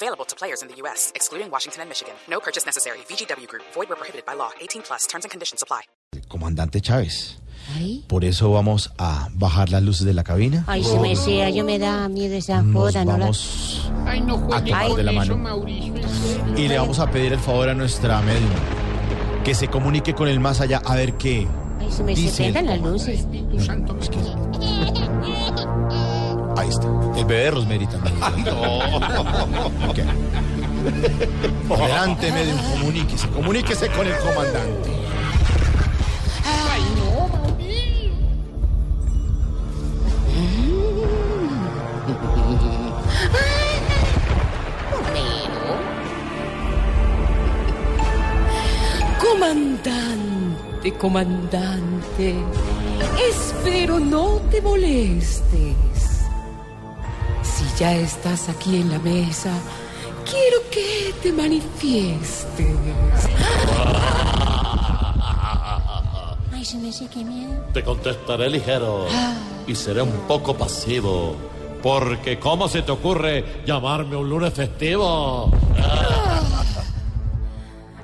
Available to players in the U.S., excluding Washington and Michigan. No purchase necessary. VGW Group. Void where prohibited by law. 18 plus. Terms and conditions apply. Comandante Chávez. Ay, Por eso vamos a bajar las luces de la cabina. ay, se me sea, yo me da miedo esa Nos joda, ¿no? la- vamos Ay, no a tomar con de la eso, mano. Mauricio. Y le vamos a pedir el favor a nuestra medium que se comunique con el más allá a ver qué. Ay, se me se las luces. Espíritu Santo, me Ahí está. El bebé de Rosemary también. Ok. Adelante, medium, comuníquese. Comuníquese con el comandante. Ay, no, Mauricio. Comandante, comandante, espero no te molestes. Ya estás aquí en la mesa, quiero que te manifiestes. Ay, se me miedo. Te contestaré ligero y seré un poco pasivo. Porque ¿cómo se te ocurre llamarme un lunes festivo?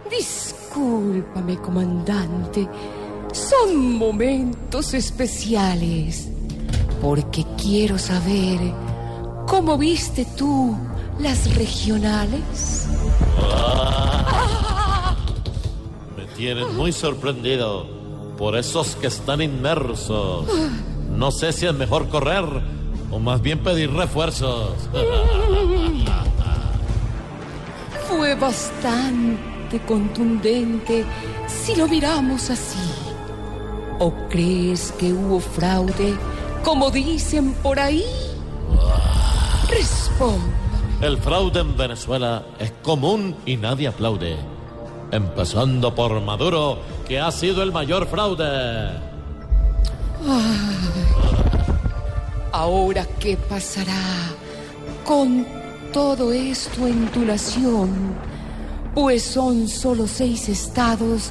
Discúlpame, comandante. Son momentos especiales. Porque quiero saber cómo viste tú las regionales. Me tienes muy sorprendido por esos que están inmersos. No sé si es mejor correr o más bien pedir refuerzos. Fue bastante contundente si lo miramos así. ¿O crees que hubo fraude, como dicen por ahí? Responda. El fraude en Venezuela es común y nadie aplaude. Empezando por Maduro, que ha sido el mayor fraude. Ahora, ¿qué pasará con todo esto en tu nación? Pues son solo seis estados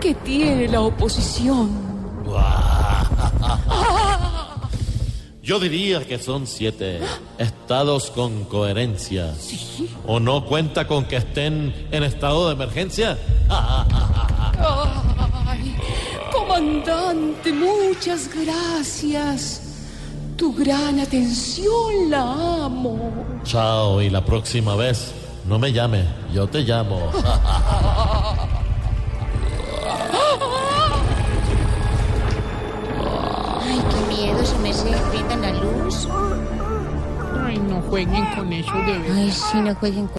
que tiene la oposición. Yo diría que son siete estados con coherencia. ¿O no cuenta con que estén en estado de emergencia? Ay, comandante, muchas gracias. Tu gran atención la amo. Chao, y la próxima vez no me llame, yo te llamo. Ay, qué miedo, se me se prendan la luz. Ay, no jueguen con eso de verdad. Ay, sí, no jueguen con